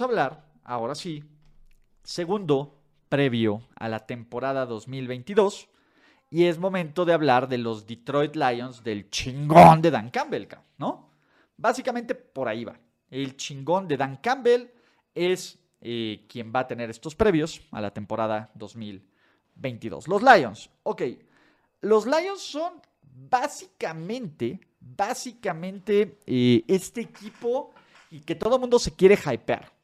A hablar, ahora sí, segundo previo a la temporada 2022. Y es momento de hablar de los Detroit Lions del chingón de Dan Campbell, ¿no? Básicamente por ahí va. El chingón de Dan Campbell es eh, quien va a tener estos previos a la temporada 2022. Los Lions, ok. Los Lions son básicamente, básicamente eh, este equipo y que todo el mundo se quiere hypear.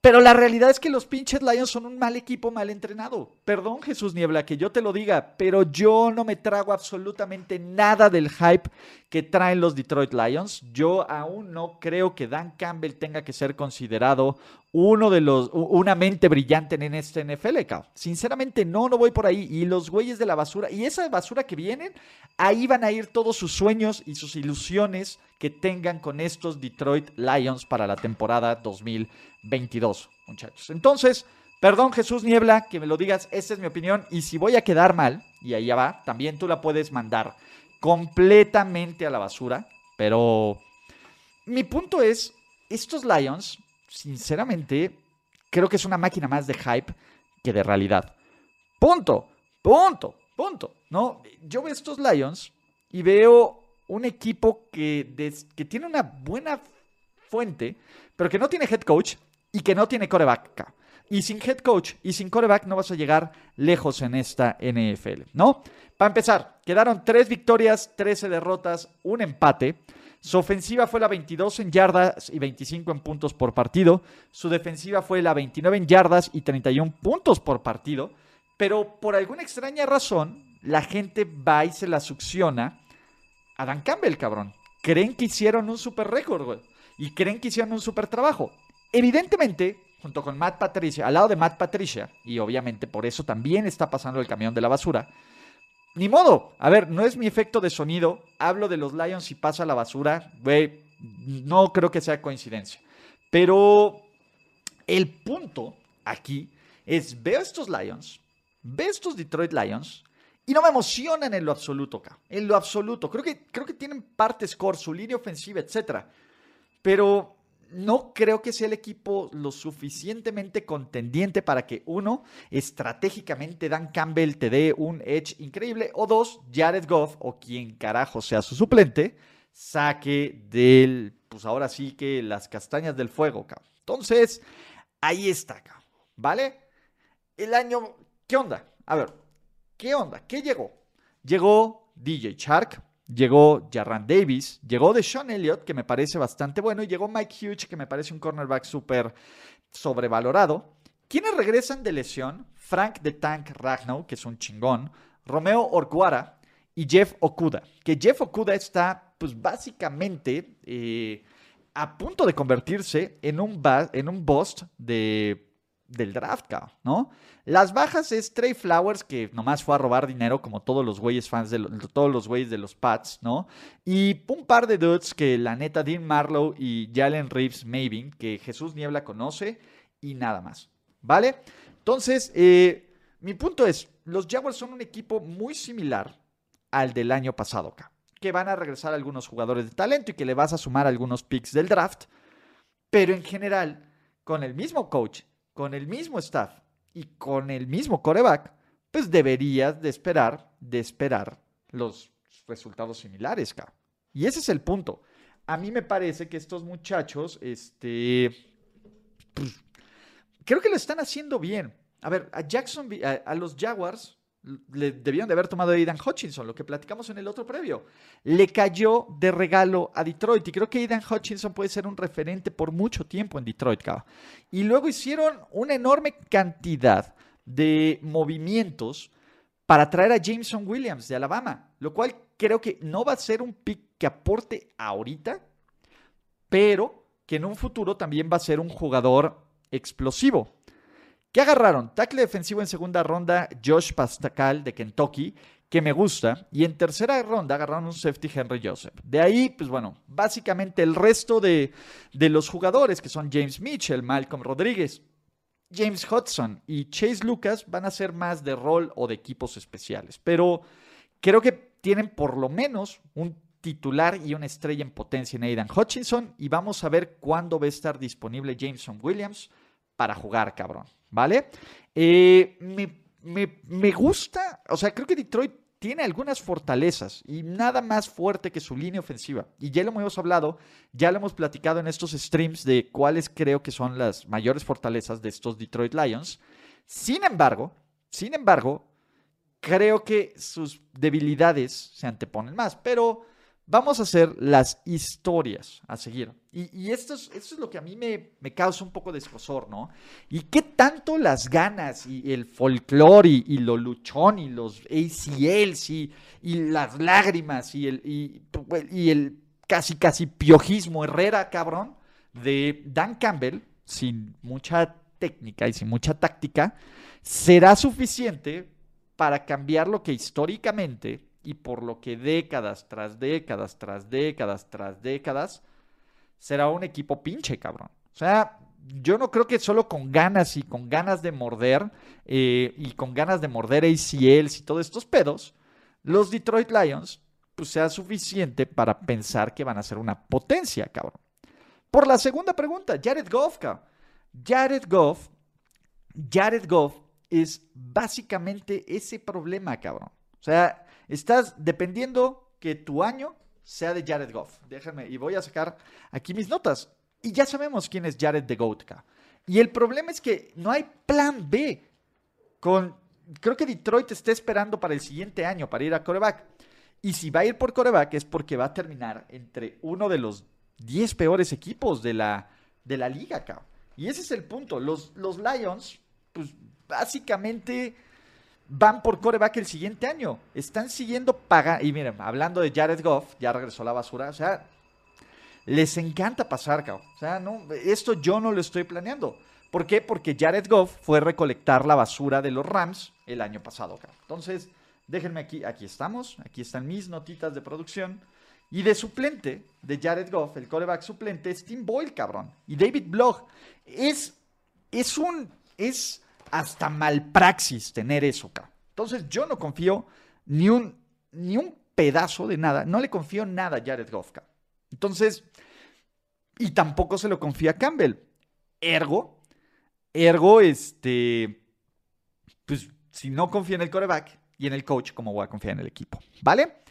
Pero la realidad es que los pinches Lions son un mal equipo mal entrenado. Perdón, Jesús Niebla, que yo te lo diga, pero yo no me trago absolutamente nada del hype que traen los Detroit Lions. Yo aún no creo que Dan Campbell tenga que ser considerado uno de los, una mente brillante en este NFL, cabrón. Sinceramente, no, no voy por ahí. Y los güeyes de la basura, y esa basura que vienen, ahí van a ir todos sus sueños y sus ilusiones que tengan con estos Detroit Lions para la temporada 2022, muchachos. Entonces, perdón Jesús Niebla, que me lo digas, esa es mi opinión. Y si voy a quedar mal, y ahí va, también tú la puedes mandar completamente a la basura. Pero mi punto es, estos Lions sinceramente, creo que es una máquina más de hype que de realidad. Punto, punto, punto. ¿no? Yo veo estos Lions y veo un equipo que, que tiene una buena fuente, pero que no tiene head coach y que no tiene coreback. Y sin head coach y sin coreback no vas a llegar lejos en esta NFL, ¿no? Para empezar, quedaron tres victorias, 13 derrotas, un empate. Su ofensiva fue la 22 en yardas y 25 en puntos por partido. Su defensiva fue la 29 en yardas y 31 puntos por partido. Pero por alguna extraña razón, la gente va y se la succiona a Dan Campbell, cabrón. Creen que hicieron un super récord, güey. Y creen que hicieron un super trabajo. Evidentemente, junto con Matt Patricia, al lado de Matt Patricia, y obviamente por eso también está pasando el camión de la basura, ni modo. A ver, no es mi efecto de sonido. Hablo de los Lions y pasa la basura. No creo que sea coincidencia. Pero el punto aquí es, veo estos Lions, veo estos Detroit Lions y no me emocionan en lo absoluto, acá. En lo absoluto. Creo que, creo que tienen parte score, su línea ofensiva, etc. Pero no creo que sea el equipo lo suficientemente contendiente para que uno, estratégicamente Dan Campbell te dé un edge increíble, o dos, Jared Goff o quien carajo sea su suplente, saque del, pues ahora sí que las castañas del fuego, cabrón. Entonces, ahí está, cabrón. ¿Vale? El año, ¿qué onda? A ver, ¿qué onda? ¿Qué llegó? Llegó DJ Shark, Llegó Jarran Davis, llegó de Sean Elliott, que me parece bastante bueno, y llegó Mike Hughes, que me parece un cornerback súper sobrevalorado. ¿Quiénes regresan de lesión? Frank de Tank Ragnow, que es un chingón, Romeo Orguara y Jeff Okuda. Que Jeff Okuda está, pues básicamente, eh, a punto de convertirse en un, en un bust de del draft, ¿no? Las bajas es Trey Flowers, que nomás fue a robar dinero, como todos los güeyes fans de todos los güeyes de los Pats, ¿no? Y un par de dudes que la neta Dean Marlowe y Jalen Reeves Mavin, que Jesús Niebla conoce, y nada más, ¿vale? Entonces, eh, mi punto es, los Jaguars son un equipo muy similar al del año pasado, que van a regresar algunos jugadores de talento y que le vas a sumar algunos picks del draft, pero en general, con el mismo coach con el mismo staff y con el mismo coreback, pues deberías de esperar, de esperar los resultados similares, cabrón. Y ese es el punto. A mí me parece que estos muchachos, este, pues, creo que lo están haciendo bien. A ver, a Jackson, a, los Jaguars le debieron de haber tomado a Aidan Hutchinson, lo que platicamos en el otro previo. Le cayó de regalo a Detroit y creo que Aidan Hutchinson puede ser un referente por mucho tiempo en Detroit. Y luego hicieron una enorme cantidad de movimientos para traer a Jameson Williams de Alabama, lo cual creo que no va a ser un pick que aporte ahorita, pero que en un futuro también va a ser un jugador explosivo. ¿Qué agarraron? Tackle defensivo en segunda ronda, Josh Pascal de Kentucky, que me gusta. Y en tercera ronda agarraron un safety Henry Joseph. De ahí, pues bueno, básicamente el resto de, de los jugadores, que son James Mitchell, Malcolm Rodríguez, James Hudson y Chase Lucas, van a ser más de rol o de equipos especiales. Pero creo que tienen por lo menos un titular y una estrella en potencia en Aidan Hutchinson. Y vamos a ver cuándo va a estar disponible Jameson Williams para jugar, cabrón. ¿Vale? Eh, me, gusta, o sea, creo que Detroit tiene algunas fortalezas y nada más fuerte que su línea ofensiva. Y ya lo hemos hablado, ya lo hemos platicado en estos streams de cuáles creo que son las mayores fortalezas de estos Detroit Lions. Sin embargo, sin embargo, creo que sus debilidades se anteponen más. Pero vamos a hacer las historias a seguir. Y, esto, es, esto, es, lo que a mí me, causa un poco de escosor, ¿no? Y qué tanto las ganas y el folclore y, lo luchón y los ACLs y, y las lágrimas y el, y, el casi, casi piojismo Herrera, cabrón, de Dan Campbell, sin mucha técnica y sin mucha táctica, será suficiente para cambiar lo que históricamente y por lo que décadas tras décadas, tras décadas, tras décadas, será un equipo pinche, cabrón. O sea, yo no creo que solo con ganas y con ganas de morder eh, y con ganas de morder ACLs y todos estos pedos, los Detroit Lions, pues sea suficiente para pensar que van a ser una potencia, cabrón. Por la segunda pregunta, Jared Goff, cabrón. Jared Goff, Jared Goff es básicamente ese problema, cabrón. O sea, Estás dependiendo que tu año sea de Jared Goff. Déjenme, y voy a sacar aquí mis notas. Y ya sabemos quién es Jared de Goatka. Y el problema es que no hay plan B. Con, creo que Detroit está esperando para el siguiente año para ir a coreback. Y si va a ir por coreback es porque va a terminar entre uno de los 10 peores equipos de la, de la liga, cabrón. Y ese es el punto. Los, los Lions, pues básicamente van por coreback el siguiente año. Están siguiendo paga. Y miren, hablando de Jared Goff, ya regresó la basura. O sea, les encanta pasar, cabrón. O sea, no, esto yo no lo estoy planeando. ¿Por qué? Porque Jared Goff fue recolectar la basura de los Rams el año pasado, cabrón. Entonces, déjenme aquí, aquí estamos, aquí están mis notitas de producción. Y de suplente, de Jared Goff, el coreback suplente, es Tim Boyle, cabrón. Y David Bloch. Es, es un, es hasta malpraxis tener eso, cabrón. Entonces yo no confío ni un, ni un pedazo de nada, no le confío nada a Jared Goff, Entonces, y tampoco se lo confía a Campbell. Ergo, ergo, este, pues si no confía en el coreback y en el coach, ¿cómo voy a confiar en el equipo? ¿Vale?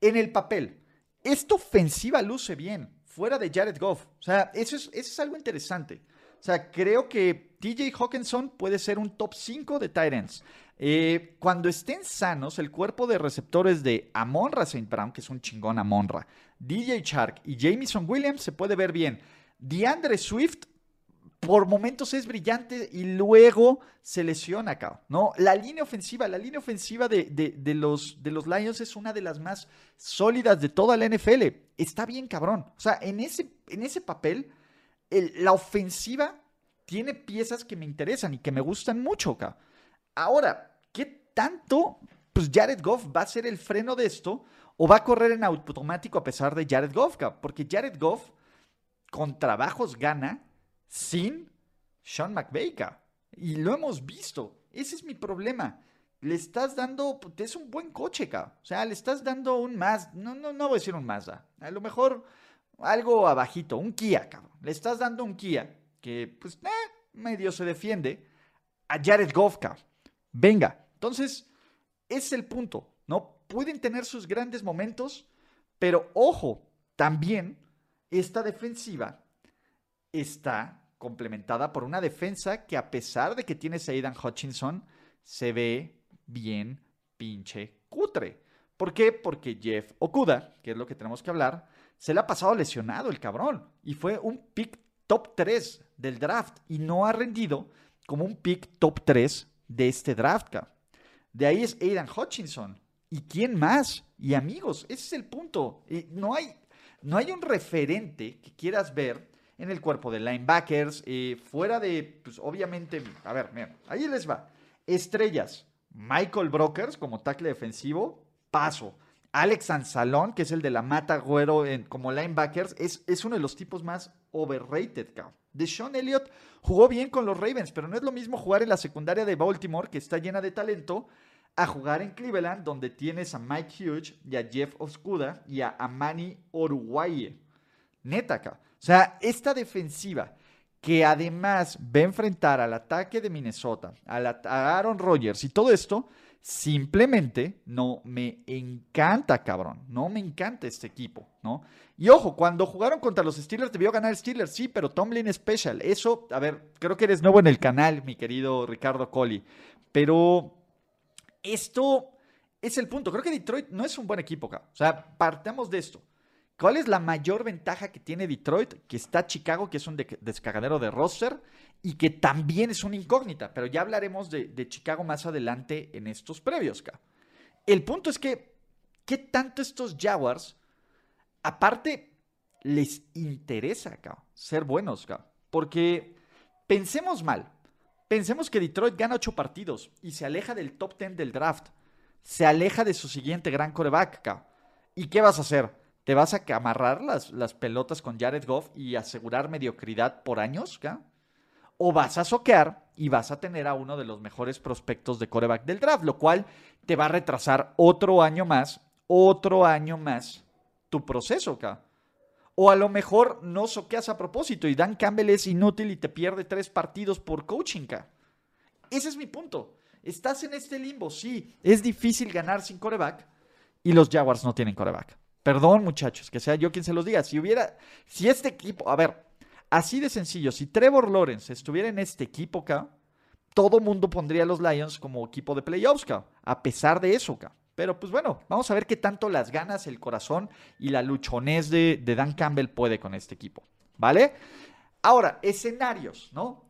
En el papel, esta ofensiva luce bien, fuera de Jared Goff. O sea, eso es, eso es algo interesante. O sea, creo que TJ Hawkinson puede ser un top 5 de Titans. Eh, cuando estén sanos, el cuerpo de receptores de Amonra St. Brown, que es un chingón Amonra, DJ Shark y Jamison Williams se puede ver bien. DeAndre Swift por momentos es brillante y luego se lesiona acá, ¿no? La línea ofensiva, la línea ofensiva de, los, de los Lions es una de las más sólidas de toda la NFL. Está bien cabrón. O sea, en ese, en ese papel la ofensiva tiene piezas que me interesan y que me gustan mucho, acá. Ahora, ¿qué tanto pues Jared Goff va a ser el freno de esto o va a correr en automático a pesar de Jared Goff? Porque Jared Goff con trabajos gana sin Sean McVay. Y lo hemos visto. Ese es mi problema. Le estás dando, pues, es un buen coche, acá. O sea, le estás dando un más, no, no, no voy a decir un Mazda. A lo mejor algo abajito, un Kia, cabrón. Le estás dando un Kia que, pues, eh, medio se defiende a Jared Goff, Venga, entonces, es el punto, ¿no? Pueden tener sus grandes momentos, pero ojo, también esta defensiva está complementada por una defensa que a pesar de que tienes a Aidan Hutchinson, se ve bien pinche cutre. ¿Por qué? Porque Jeff Okuda, que es lo que tenemos que hablar, se le ha pasado lesionado el cabrón. Y fue un pick top 3 del draft y no ha rendido como un pick top 3 de este draft. De ahí es Aidan Hutchinson. ¿Y quién más? Y amigos, ese es el punto. no, hay, no hay un referente que quieras ver en el cuerpo de linebackers, eh, fuera de, pues obviamente, a ver, mira, ahí les va. Estrellas, Michael Brokers como tackle defensivo, paso. Alex Anzalón, que es el de la Mata Güero en, como linebackers, es, es, uno de los tipos más overrated, cabrón. Sean Elliott jugó bien con los Ravens, pero no es lo mismo jugar en la secundaria de Baltimore, que está llena de talento, a jugar en Cleveland, donde tienes a Mike Hughes y a Jeff Oscuda y a Amani Oruguaye. Neta, cabrón. O sea, esta defensiva que además va a enfrentar al ataque de Minnesota, a Aaron Rodgers y todo esto, simplemente no me encanta, cabrón. No me encanta este equipo, ¿no? Y ojo, cuando jugaron contra los Steelers debió ganar Steelers, sí, pero Tomlin Special. Eso, a ver, creo que eres nuevo en el canal, mi querido Ricardo Colli. Pero esto es el punto. Creo que Detroit no es un buen equipo, cabrón. O sea, partamos de esto. ¿Cuál es la mayor ventaja que tiene Detroit? Que está Chicago, que es un descargadero de roster y que también es una incógnita, pero ya hablaremos de, Chicago más adelante en estos previos. El punto es que, ¿qué tanto estos Jaguars, aparte, les interesa ser buenos? Porque pensemos mal, pensemos que Detroit gana ocho partidos y se aleja del top 10 del draft, se aleja de su siguiente gran coreback. ¿Y qué vas a hacer? ¿Te vas a amarrar las, pelotas con Jared Goff y asegurar mediocridad por años? O vas a soquear y vas a tener a uno de los mejores prospectos de coreback del draft, lo cual te va a retrasar otro año más, otro año más tu proceso, ¿ca? O a lo mejor no soqueas a propósito y Dan Campbell es inútil y te pierde tres partidos por coaching, ¿ca? Ese es mi punto. Estás en este limbo, sí. Es difícil ganar sin coreback y los Jaguars no tienen coreback. Perdón, muchachos, que sea yo quien se los diga. Si hubiera, si este equipo, a ver, así de sencillo, si Trevor Lawrence estuviera en este equipo acá, todo mundo pondría a los Lions como equipo de playoffs, acá, a pesar de eso, acá. Pero pues bueno, vamos a ver qué tanto las ganas, el corazón y la luchonés de, de Dan Campbell puede con este equipo, ¿vale? Ahora, escenarios, ¿no?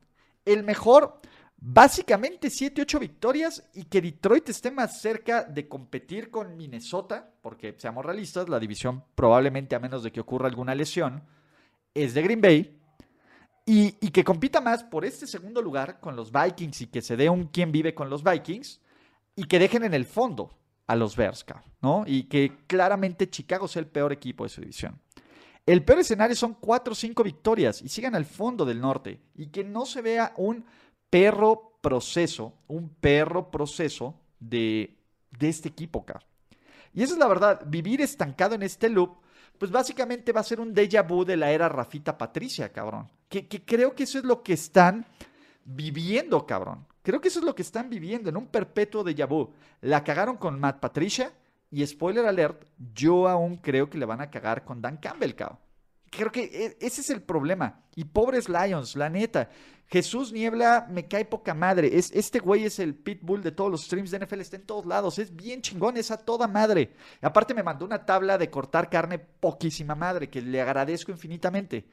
El mejor, básicamente 7-8 victorias y que Detroit esté más cerca de competir con Minnesota, porque seamos realistas, la división probablemente a menos de que ocurra alguna lesión, es de Green Bay. Y, que compita más por este segundo lugar con los Vikings y que se dé un quién vive con los Vikings y que dejen en el fondo a los Bears, ¿no? Y que claramente Chicago sea el peor equipo de su división. El peor escenario son 4 o 5 victorias y sigan al fondo del norte y que no se vea un perro proceso, un perro proceso de, de este equipo acá. Y esa es la verdad, vivir estancado en este loop, pues básicamente va a ser un déjà vu de la era Rafita Patricia, cabrón. Que, que creo que eso es lo que están viviendo, cabrón. Creo que eso es lo que están viviendo en un perpetuo déjà vu. La cagaron con Matt Patricia y spoiler alert, yo aún creo que le van a cagar con Dan Campbell, cabrón creo que e, ese es el problema. Y pobres Lions, la neta. Jesús Niebla me cae poca madre. Es, este güey es el pitbull de todos los streams de NFL, está en todos lados. Es bien chingón, es a toda madre. aparte me mandó una tabla de cortar carne poquísima madre, que le agradezco infinitamente.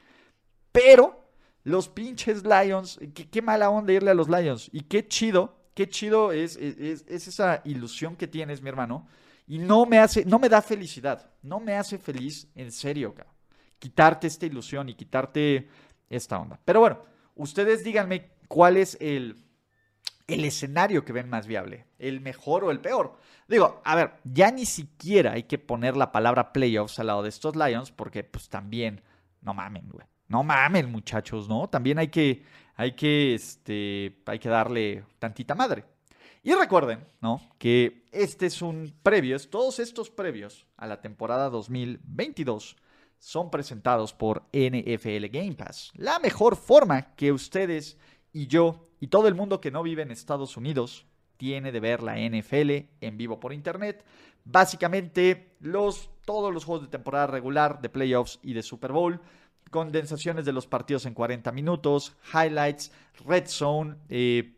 Pero los pinches Lions, qué, mala onda irle a los Lions. Y qué chido, qué chido es, es, es esa ilusión que tienes, mi hermano. Y no me hace, no me da felicidad. No me hace feliz, en serio, cabrón quitarte esta ilusión y quitarte esta onda. Pero bueno, ustedes díganme cuál es el, el escenario que ven más viable, el mejor o el peor. Digo, a ver, ya ni siquiera hay que poner la palabra playoffs al lado de estos Lions porque pues también, no mamen, güey. No mamen, muchachos, ¿no? También hay que, hay que, este, hay que darle tantita madre. Y recuerden, ¿no? Que este es un previo, todos estos previos a la temporada 2022 son presentados por NFL Game Pass. La mejor forma que ustedes y yo y todo el mundo que no vive en Estados Unidos tiene de ver la NFL en vivo por internet. Básicamente los, todos los juegos de temporada regular, de playoffs y de Super Bowl condensaciones de los partidos en 40 minutos, highlights, red zone, eh,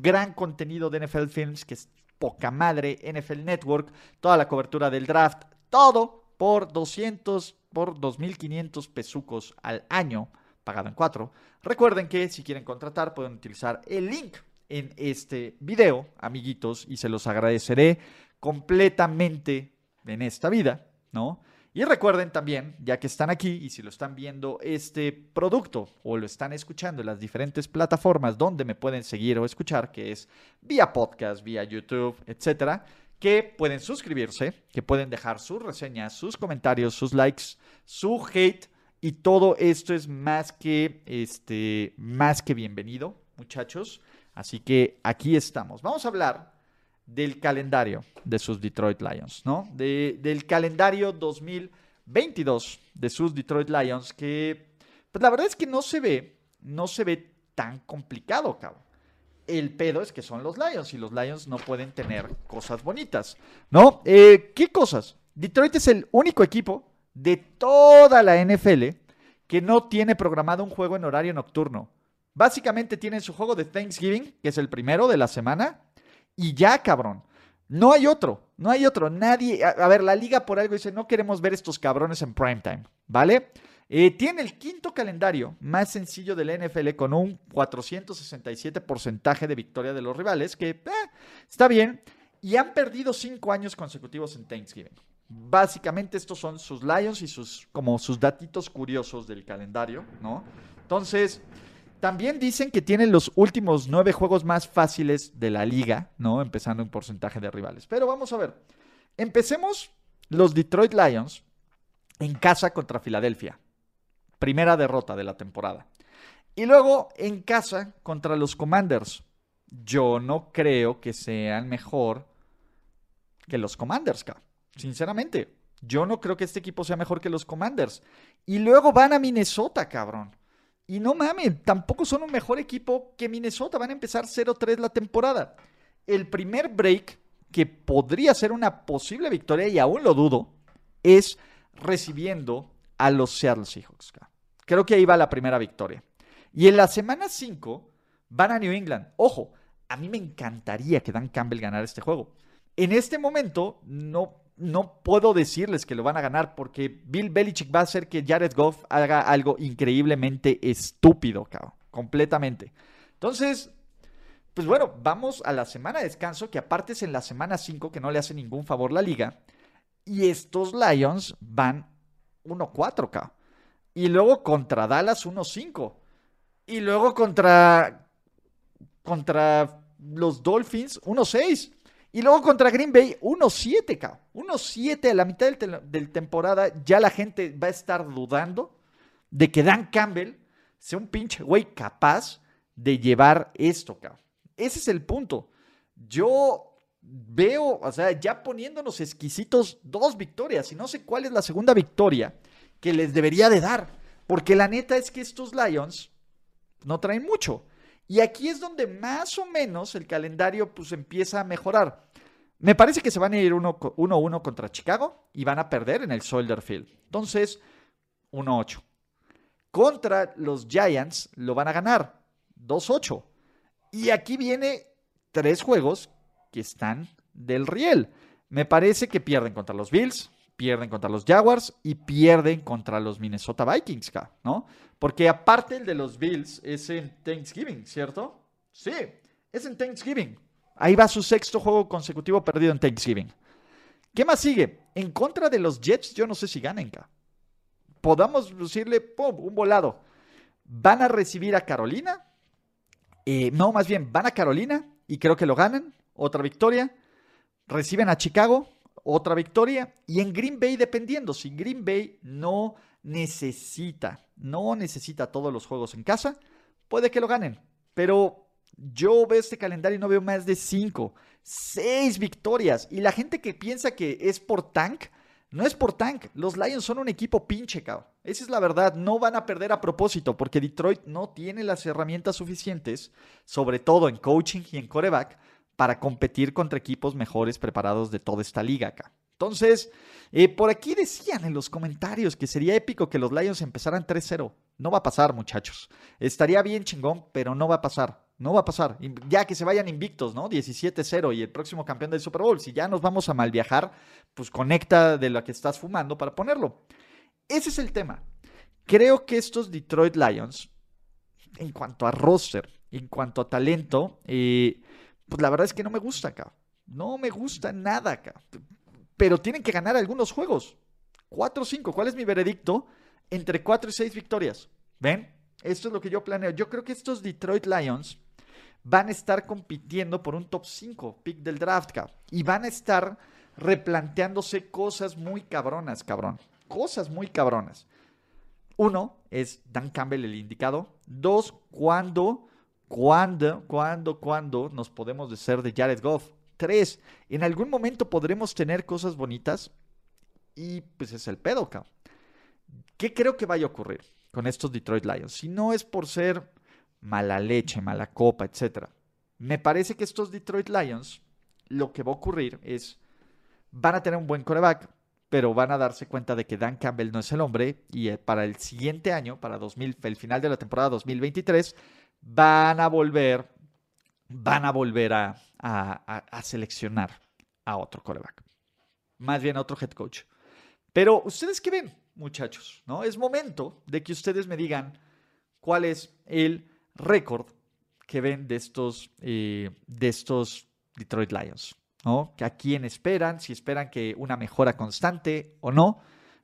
gran contenido de NFL Films, que es poca madre, NFL Network, toda la cobertura del draft, todo por 200, por 2.500 pesucos al año, pagado en 4. Recuerden que si quieren contratar pueden utilizar el link en este video, amiguitos, y se los agradeceré completamente en esta vida, ¿no? Y recuerden también, ya que están aquí y si lo están viendo este producto o lo están escuchando en las diferentes plataformas donde me pueden seguir o escuchar, que es vía podcast, vía YouTube, etcétera, que pueden suscribirse, que pueden dejar sus reseñas, sus comentarios, sus likes, su hate y todo esto es más que este más que bienvenido, muchachos. Así que aquí estamos. Vamos a hablar del calendario de sus Detroit Lions, ¿no? del calendario 2022 de sus Detroit Lions, que pues la verdad es que no se ve, no se ve tan complicado, cabrón. El pedo es que son los Lions y los Lions no pueden tener cosas bonitas, ¿no? Eh, ¿Qué cosas? Detroit es el único equipo de toda la NFL que no tiene programado un juego en horario nocturno. Básicamente tienen su juego de Thanksgiving, que es el primero de la semana, y ya, cabrón. No hay otro, no hay otro. Nadie, a, ver, la liga por algo dice, no queremos ver estos cabrones en primetime, ¿vale? Eh, tiene el quinto calendario más sencillo de la NFL con un 467 porcentaje de victoria de los rivales, que eh, está bien. Y han perdido cinco años consecutivos en Thanksgiving. Básicamente estos son sus Lions y sus como sus datitos curiosos del calendario, ¿no? Entonces, también dicen que tienen los últimos nueve juegos más fáciles de la liga, ¿no? Empezando en porcentaje de rivales. Pero vamos a ver. Empecemos los Detroit Lions en casa contra Filadelfia. Primera derrota de la temporada. Y luego en casa contra los Commanders. Yo no creo que sean mejor que los Commanders, Sinceramente, yo no creo que este equipo sea mejor que los Commanders. Y luego van a Minnesota, cabrón. Y no mames, tampoco son un mejor equipo que Minnesota. Van a empezar 0-3 la temporada. El primer break, que podría ser una posible victoria, y aún lo dudo, es recibiendo a los Seattle Seahawks. Creo que ahí va la primera victoria. Y en la semana 5 van a New England. Ojo, a mí me encantaría que Dan Campbell ganara este juego. En este momento no no puedo decirles que lo van a ganar porque Bill Belichick va a hacer que Jared Goff haga algo increíblemente estúpido, cabrón. Completamente. Entonces, pues bueno, vamos a la semana de descanso, que aparte es en la semana 5, que no le hace ningún favor la liga. Y estos Lions van 1-4, cabrón. Y luego contra Dallas 1-5. Y luego contra, contra los Dolphins 1-6. Y luego contra Green Bay, 1-7, cabrón. 1-7 a la mitad del, temporada. Ya la gente va a estar dudando de que Dan Campbell sea un pinche güey capaz de llevar esto, cabrón. Ese es el punto. Yo veo, o sea, ya poniéndonos exquisitos, dos victorias. Y no sé cuál es la segunda victoria que les debería de dar. Porque la neta es que estos Lions no traen mucho. Y aquí es donde más o menos el calendario pues empieza a mejorar. Me parece que se van a ir 1-1 contra Chicago y van a perder en el Soldier Field. Entonces, 1-8. Contra los Giants lo van a ganar 2-8. Y aquí viene tres juegos que están del riel. Me parece que pierden contra los Bills, pierden contra los Jaguars y pierden contra los Minnesota Vikings, ¿no? Porque aparte el de los Bills es en Thanksgiving, ¿cierto? Sí, es en Thanksgiving. Ahí va su sexto juego consecutivo perdido en Thanksgiving. ¿Qué más sigue? En contra de los Jets, yo no sé si ganen, ¿ca? Podamos decirle, ¡pum!, un volado. Van a recibir a Carolina. Eh, no, más bien, van a Carolina y creo que lo ganan. Otra victoria. Reciben a Chicago otra victoria. Y en Green Bay, dependiendo, si Green Bay no necesita, no necesita todos los juegos en casa, puede que lo ganen. Pero yo veo este calendario y no veo más de cinco, seis victorias. Y la gente que piensa que es por tank, no es por tank. Los Lions son un equipo pinche, cabrón. Esa es la verdad. No van a perder a propósito porque Detroit no tiene las herramientas suficientes, sobre todo en coaching y en coreback, para competir contra equipos mejores preparados de toda esta liga acá. Entonces, eh, por aquí decían en los comentarios que sería épico que los Lions empezaran 3-0. No va a pasar, muchachos. Estaría bien chingón, pero no va a pasar. No va a pasar. Ya que se vayan invictos, ¿no? 17-0 y el próximo campeón del Super Bowl. Si ya nos vamos a mal viajar, pues conecta de lo que estás fumando para ponerlo. Ese es el tema. Creo que estos Detroit Lions, en cuanto a roster, en cuanto a talento, eh, pues la verdad es que no me gusta acá. No me gusta nada acá pero tienen que ganar algunos juegos. 4-5, ¿cuál es mi veredicto? Entre 4 y 6 victorias. ¿Ven? Esto es lo que yo planeo. Yo creo que estos Detroit Lions van a estar compitiendo por un top 5 pick del draft, Y van a estar replanteándose cosas muy cabronas, cabrón. Cosas muy cabronas. Uno, es Dan Campbell el indicado. Dos, ¿cuándo, cuándo, cuándo, cuándo nos podemos deshacer de Jared Goff? Tres, en algún momento podremos tener cosas bonitas y pues es el pedo, cabrón. ¿Qué creo que vaya a ocurrir con estos Detroit Lions? Si no es por ser mala leche, mala copa, etc. Me parece que estos Detroit Lions, lo que va a ocurrir es, van a tener un buen coreback, pero van a darse cuenta de que Dan Campbell no es el hombre y eh, para el siguiente año, para 2000, el final de la temporada 2023, van a volver, van a volver a, a, seleccionar a otro coreback. Más bien a otro head coach. Pero ustedes qué ven, muchachos, ¿no? Es momento de que ustedes me digan cuál es el récord que ven de estos, eh, de estos Detroit Lions, ¿no? ¿A quién esperan? Si esperan que una mejora constante o no.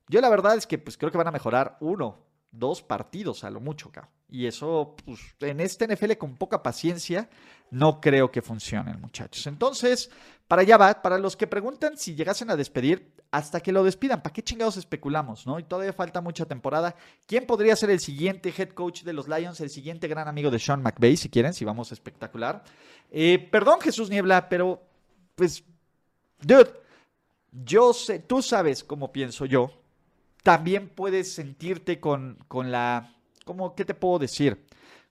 Yo la verdad es que pues creo que van a mejorar uno, dos partidos a lo mucho, cabrón. Y eso, pues, en este NFL con poca paciencia, no creo que funcione, muchachos. Entonces, para allá va, para los que preguntan si llegasen a despedir, hasta que lo despidan, ¿para qué chingados especulamos, no? Y todavía falta mucha temporada. ¿Quién podría ser el siguiente head coach de los Lions, el siguiente gran amigo de Sean McVay, si quieren, si vamos espectacular? Eh, perdón, Jesús Niebla, pero, pues, dude, yo sé, tú sabes cómo pienso yo. También puedes sentirte con, con la ¿cómo, qué te puedo decir?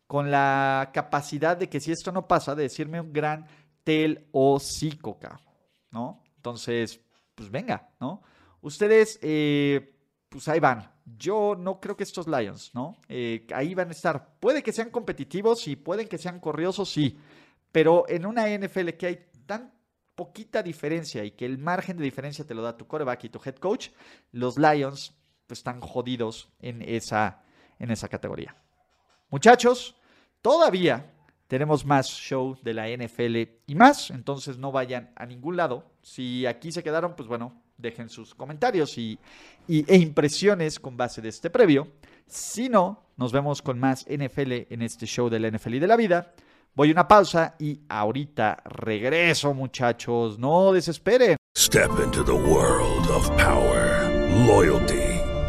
Con la capacidad de que si esto no pasa, de decirme un gran tel o psicoca, ¿no? Entonces, pues venga, ¿no? Ustedes, eh, pues ahí van. Yo no creo que estos Lions, ¿no? Eh, ahí van a estar. Puede que sean competitivos y pueden que sean corriosos, sí. Pero en una NFL que hay tan poquita diferencia y que el margen de diferencia te lo da tu coreback y tu head coach, los Lions están jodidos en esa, en esa categoría. Muchachos, todavía tenemos más show de la NFL y más, entonces no vayan a ningún lado. Si aquí se quedaron, pues bueno, dejen sus comentarios y, e impresiones con base de este previo. Si no, nos vemos con más NFL en este show de la NFL y de la vida. Voy a una pausa y ahorita regreso, muchachos. No desesperen. Step into the world of power, loyalty.